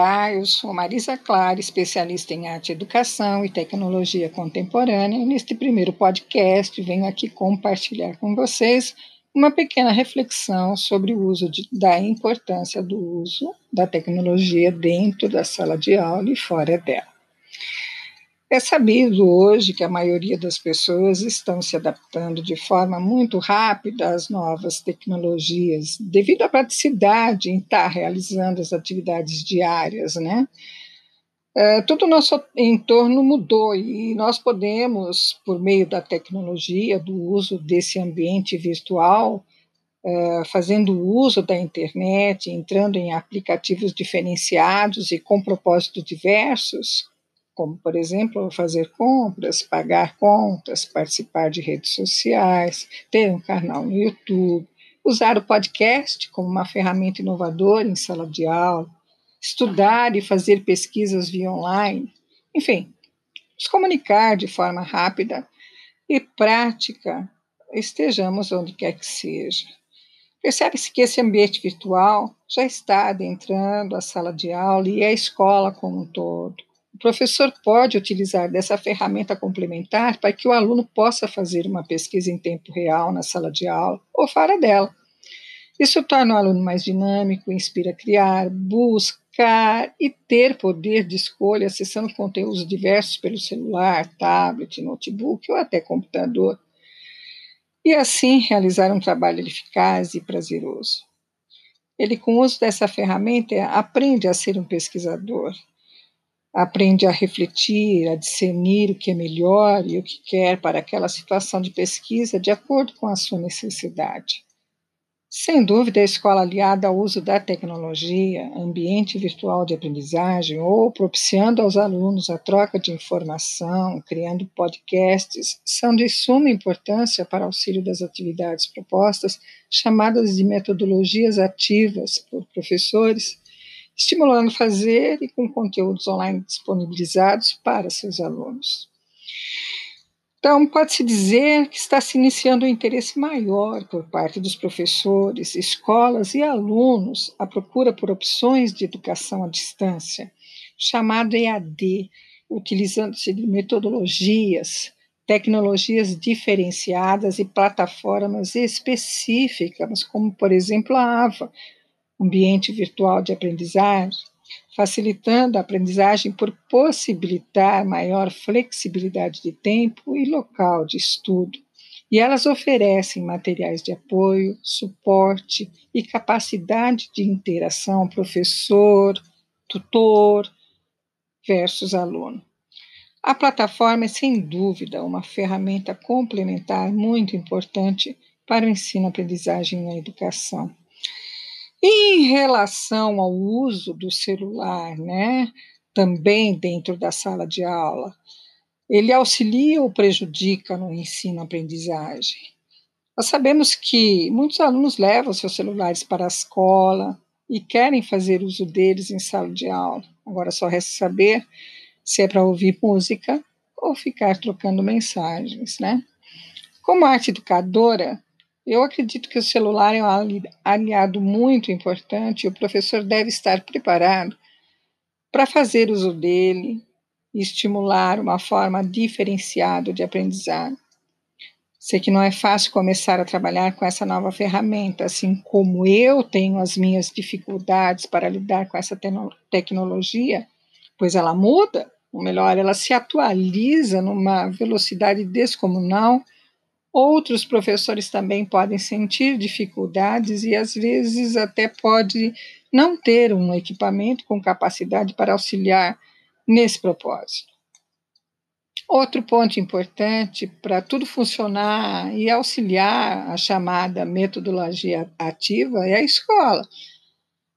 Olá, eu sou Marisa Clara, especialista em arte, educação e tecnologia contemporânea, e neste primeiro podcast venho aqui compartilhar com vocês uma pequena reflexão sobre o uso de, da importância do uso da tecnologia dentro da sala de aula e fora dela. É sabido hoje que a maioria das pessoas estão se adaptando de forma muito rápida às novas tecnologias, devido à praticidade em estar realizando as atividades diárias, né? É, o nosso entorno mudou e nós podemos, por meio da tecnologia, do uso desse ambiente virtual, é, fazendo uso da internet, entrando em aplicativos diferenciados e com propósitos diversos, como, por exemplo, fazer compras, pagar contas, participar de redes sociais, ter um canal no YouTube, usar o podcast como uma ferramenta inovadora em sala de aula, estudar e fazer pesquisas via online, enfim, nos comunicar de forma rápida e prática, estejamos onde quer que seja. Percebe-se que esse ambiente virtual já está adentrando a sala de aula e a escola como um todo professor pode utilizar dessa ferramenta complementar para que o aluno possa fazer uma pesquisa em tempo real na sala de aula ou fora dela. Isso torna o aluno mais dinâmico, inspira a criar, buscar e ter poder de escolha acessando conteúdos diversos pelo celular, tablet, notebook ou até computador. E assim realizar um trabalho eficaz e prazeroso. Ele, com o uso dessa ferramenta, aprende a ser um pesquisador, aprende a refletir, a discernir o que é melhor e o que quer para aquela situação de pesquisa de acordo com a sua necessidade. Sem dúvida, a escola aliada ao uso da tecnologia, ambiente virtual de aprendizagem ou propiciando aos alunos a troca de informação, criando podcasts, são de suma importância para auxílio das atividades propostas, chamadas de metodologias ativas por professores estimulando fazer e com conteúdos online disponibilizados para seus alunos. Então, pode-se dizer que está se iniciando um interesse maior por parte dos professores, escolas e alunos à procura por opções de educação à distância, chamado EAD, utilizando-se de metodologias, tecnologias diferenciadas e plataformas específicas, como, por exemplo, a AVA, ambiente virtual de aprendizagem, facilitando a aprendizagem por possibilitar maior flexibilidade de tempo e local de estudo. E elas oferecem materiais de apoio, suporte e capacidade de interação professor, tutor versus aluno. A plataforma é, sem dúvida, uma ferramenta complementar muito importante para o ensino-aprendizagem na educação. Em relação ao uso do celular, né, também dentro da sala de aula, ele auxilia ou prejudica no ensino-aprendizagem? Nós sabemos que muitos alunos levam seus celulares para a escola e querem fazer uso deles em sala de aula. Agora só resta saber se é para ouvir música ou ficar trocando mensagens, né? Como arte educadora, eu acredito que o celular é um aliado muito importante e o professor deve estar preparado para fazer uso dele e estimular uma forma diferenciada de aprendizado. Sei que não é fácil começar a trabalhar com essa nova ferramenta, assim como eu tenho as minhas dificuldades para lidar com essa tecnologia, pois ela muda, ou melhor, ela se atualiza numa velocidade descomunal Outros professores também podem sentir dificuldades e às vezes até pode não ter um equipamento com capacidade para auxiliar nesse propósito. Outro ponto importante para tudo funcionar e auxiliar a chamada metodologia ativa é a escola.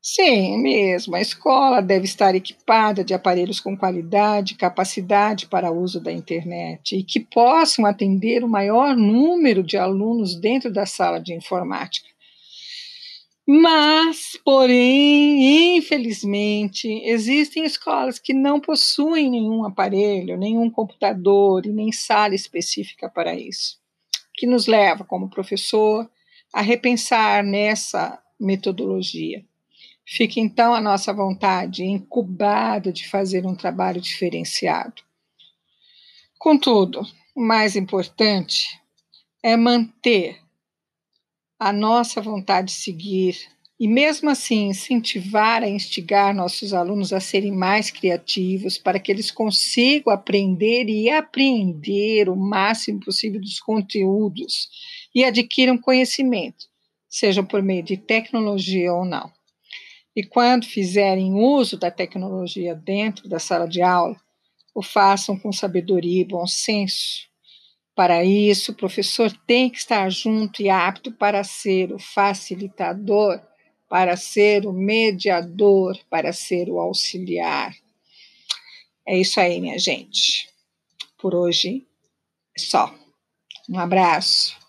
Sim, mesmo. A escola deve estar equipada de aparelhos com qualidade, capacidade para uso da internet e que possam atender o maior número de alunos dentro da sala de informática. Mas, porém, infelizmente, existem escolas que não possuem nenhum aparelho, nenhum computador e nem sala específica para isso, que nos leva, como professor, a repensar nessa metodologia Fica então a nossa vontade incubada de fazer um trabalho diferenciado. Contudo, o mais importante é manter a nossa vontade de seguir e, mesmo assim, incentivar a instigar nossos alunos a serem mais criativos para que eles consigam aprender e apreender o máximo possível dos conteúdos e adquiram conhecimento, seja por meio de tecnologia ou não. E quando fizerem uso da tecnologia dentro da sala de aula, o façam com sabedoria e bom senso. Para isso, o professor tem que estar junto e apto para ser o facilitador, para ser o mediador, para ser o auxiliar. É isso aí, minha gente. Por hoje é só. Um abraço.